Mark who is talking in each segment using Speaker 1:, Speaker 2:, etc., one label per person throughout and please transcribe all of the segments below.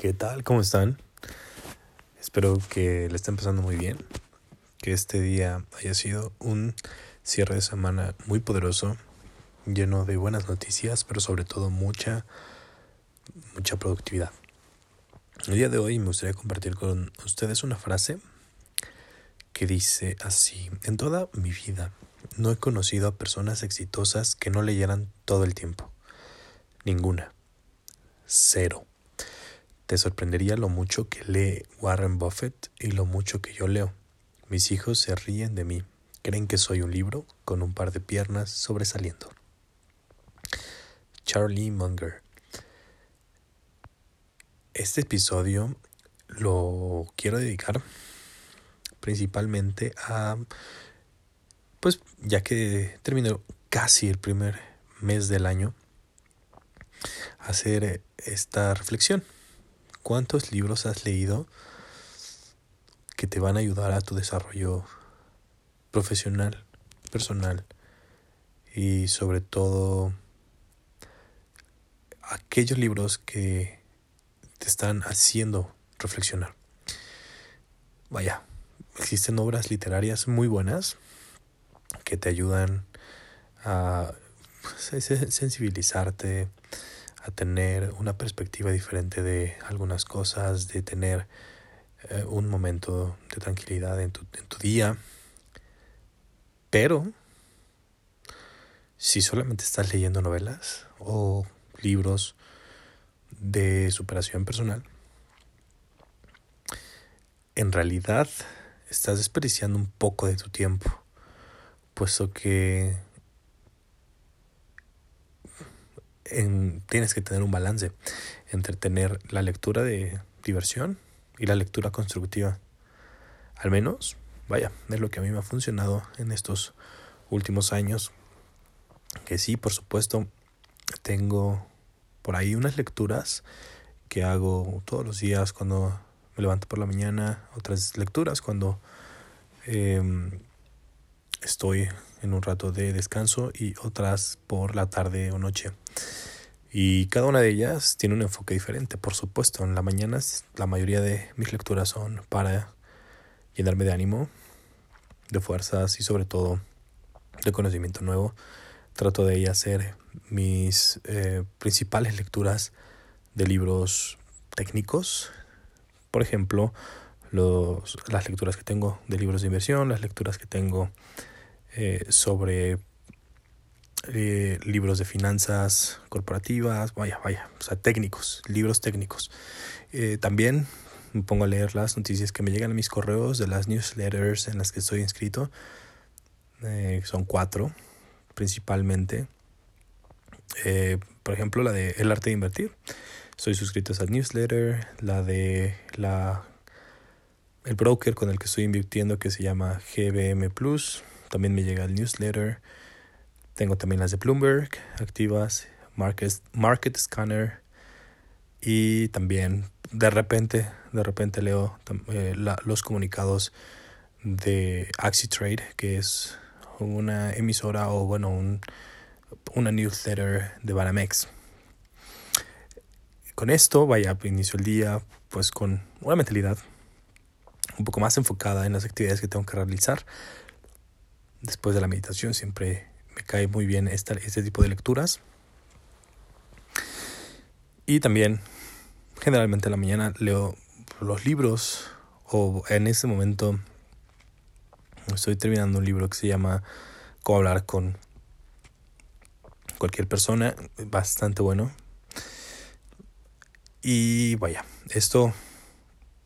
Speaker 1: ¿Qué tal? ¿Cómo están? Espero que le estén pasando muy bien. Que este día haya sido un cierre de semana muy poderoso, lleno de buenas noticias, pero sobre todo mucha, mucha productividad. El día de hoy me gustaría compartir con ustedes una frase que dice así, en toda mi vida no he conocido a personas exitosas que no leyeran todo el tiempo. Ninguna. Cero. Te sorprendería lo mucho que lee Warren Buffett y lo mucho que yo leo. Mis hijos se ríen de mí. Creen que soy un libro con un par de piernas sobresaliendo. Charlie Munger. Este episodio lo quiero dedicar principalmente a, pues ya que terminó casi el primer mes del año, hacer esta reflexión. ¿Cuántos libros has leído que te van a ayudar a tu desarrollo profesional, personal y sobre todo aquellos libros que te están haciendo reflexionar? Vaya, existen obras literarias muy buenas que te ayudan a sensibilizarte, a tener una perspectiva diferente de algunas cosas, de tener eh, un momento de tranquilidad en tu, en tu día. Pero, si solamente estás leyendo novelas o libros de superación personal, en realidad estás desperdiciando un poco de tu tiempo, puesto que tienes que tener un balance entre tener la lectura de diversión y la lectura constructiva. Al menos, vaya, es lo que a mí me ha funcionado en estos últimos años. Que sí, por supuesto, tengo por ahí unas lecturas que hago todos los días cuando me levanto por la mañana, otras lecturas cuando em, estoy en un rato de descanso y otras por la tarde o noche. Y cada una de ellas tiene un enfoque diferente, por supuesto. En la mañana la mayoría de mis lecturas son para llenarme de ánimo, de fuerzas y sobre todo de conocimiento nuevo. Trato de hacer mis eh, principales lecturas de libros técnicos. Por ejemplo, los, las lecturas que tengo de libros de inversión, las lecturas que tengo eh, sobre eh, libros de finanzas corporativas, vaya, vaya, o sea, técnicos, libros técnicos. Eh, también me pongo a leer las noticias que me llegan a mis correos de las newsletters en las que estoy inscrito. Eh, son cuatro, principalmente. por ejemplo, la de El arte de invertir. Estoy suscrito a esa newsletter. La de la el broker con el que estoy invirtiendo que se llama GBM Plus. También me llega el newsletter. Tengo también las de Bloomberg activas, Market, Market Scanner y también de repente, de repente leo eh, los comunicados de AxiTrade, que es una emisora o bueno, un, una newsletter de Banamex. Con esto, vaya, inicio el día pues con una mentalidad un poco más enfocada en las actividades que tengo que realizar. Después de la meditación siempre me cae muy bien este tipo de lecturas. Y también, generalmente en la mañana leo los libros o en este momento estoy terminando un libro que se llama Cómo hablar con cualquier persona, bastante bueno. Y vaya, esto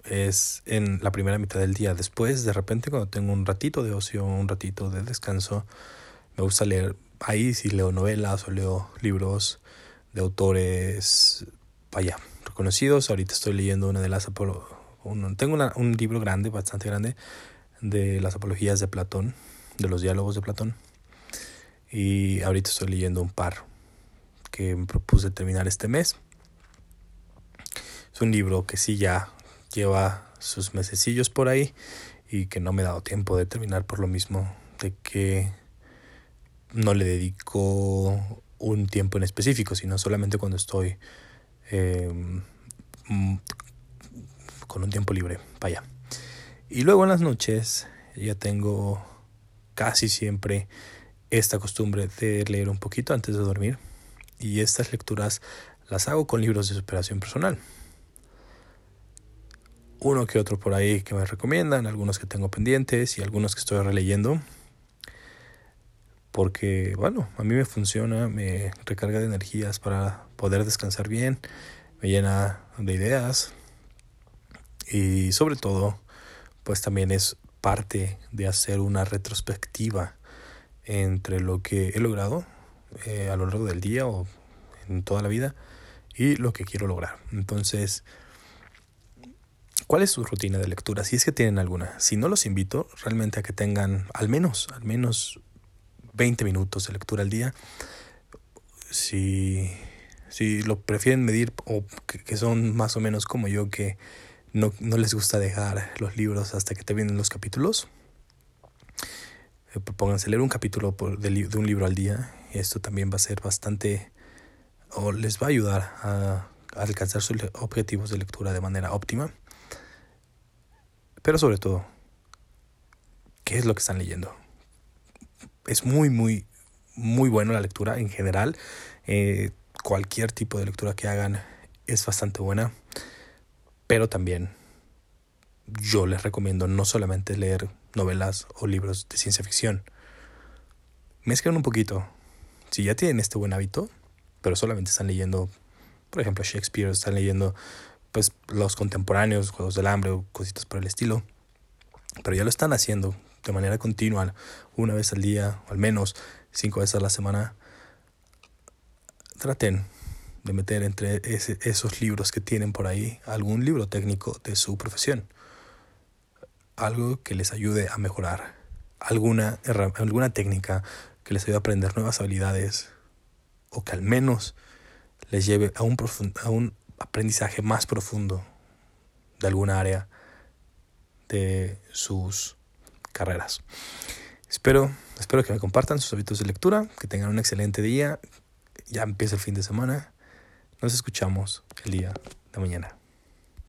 Speaker 1: es en la primera mitad del día. Después, de repente, cuando tengo un ratito de ocio, un ratito de descanso, me gusta leer. Ahí si leo novelas o leo libros de autores vaya reconocidos. Ahorita estoy leyendo una de las tengo un libro grande bastante grande de las apologías de Platón de los diálogos de Platón. Y ahorita estoy leyendo un par que me propuse terminar este mes. Es un libro que sí ya lleva sus mesecillos por ahí y que no me he dado tiempo de terminar por lo mismo de que no le dedico un tiempo en específico, sino solamente cuando estoy em, con un tiempo libre, vaya. Y luego en las noches ya tengo casi siempre esta costumbre de leer un poquito antes de dormir y estas lecturas las hago con libros de superación personal. Uno que otro por ahí que me recomiendan, algunos que tengo pendientes y algunos que estoy releyendo. Porque, bueno, a mí me funciona, me recarga de energías para poder descansar bien, me llena de ideas y sobre todo, pues también es parte de hacer una retrospectiva entre lo que he logrado eh, a lo largo del día o en toda la vida y lo que quiero lograr. Entonces, ¿cuál es su rutina de lectura? Si es que tienen alguna. Si no los invito realmente a que tengan al menos, al menos 20 minutos de lectura al día. Si, si lo prefieren medir o que, son más o menos como yo que no, no, les gusta dejar los libros hasta que te vienen los capítulos, eh, pónganse a leer un capítulo de, de un libro al día. Esto también va a ser bastante o les va a ayudar a, alcanzar sus objetivos de lectura de manera óptima. Pero sobre todo, ¿qué es lo que están leyendo? Es muy, muy, muy bueno la lectura en general. Eh, cualquier tipo de lectura que hagan es bastante buena. Pero también yo les recomiendo no solamente leer novelas o libros de ciencia ficción. Mezclan un poquito. Si ya tienen este buen hábito, pero solamente están leyendo, por ejemplo, Shakespeare, están leyendo pues los contemporáneos, Juegos del Hambre o cositas por el estilo, pero ya lo están haciendo de manera continua, una vez al día, al menos cinco veces a la semana. Traten de meter entre esos libros que tienen por ahí algún libro técnico de su profesión. Algo que les ayude a mejorar. Alguna, alguna técnica que les ayude a aprender nuevas habilidades o que al menos les lleve a un, a un aprendizaje más profundo de alguna área de sus carreras. Espero, espero que me compartan sus hábitos de lectura, que tengan un excelente día. Ya empieza el fin de semana. Nos escuchamos el día de mañana.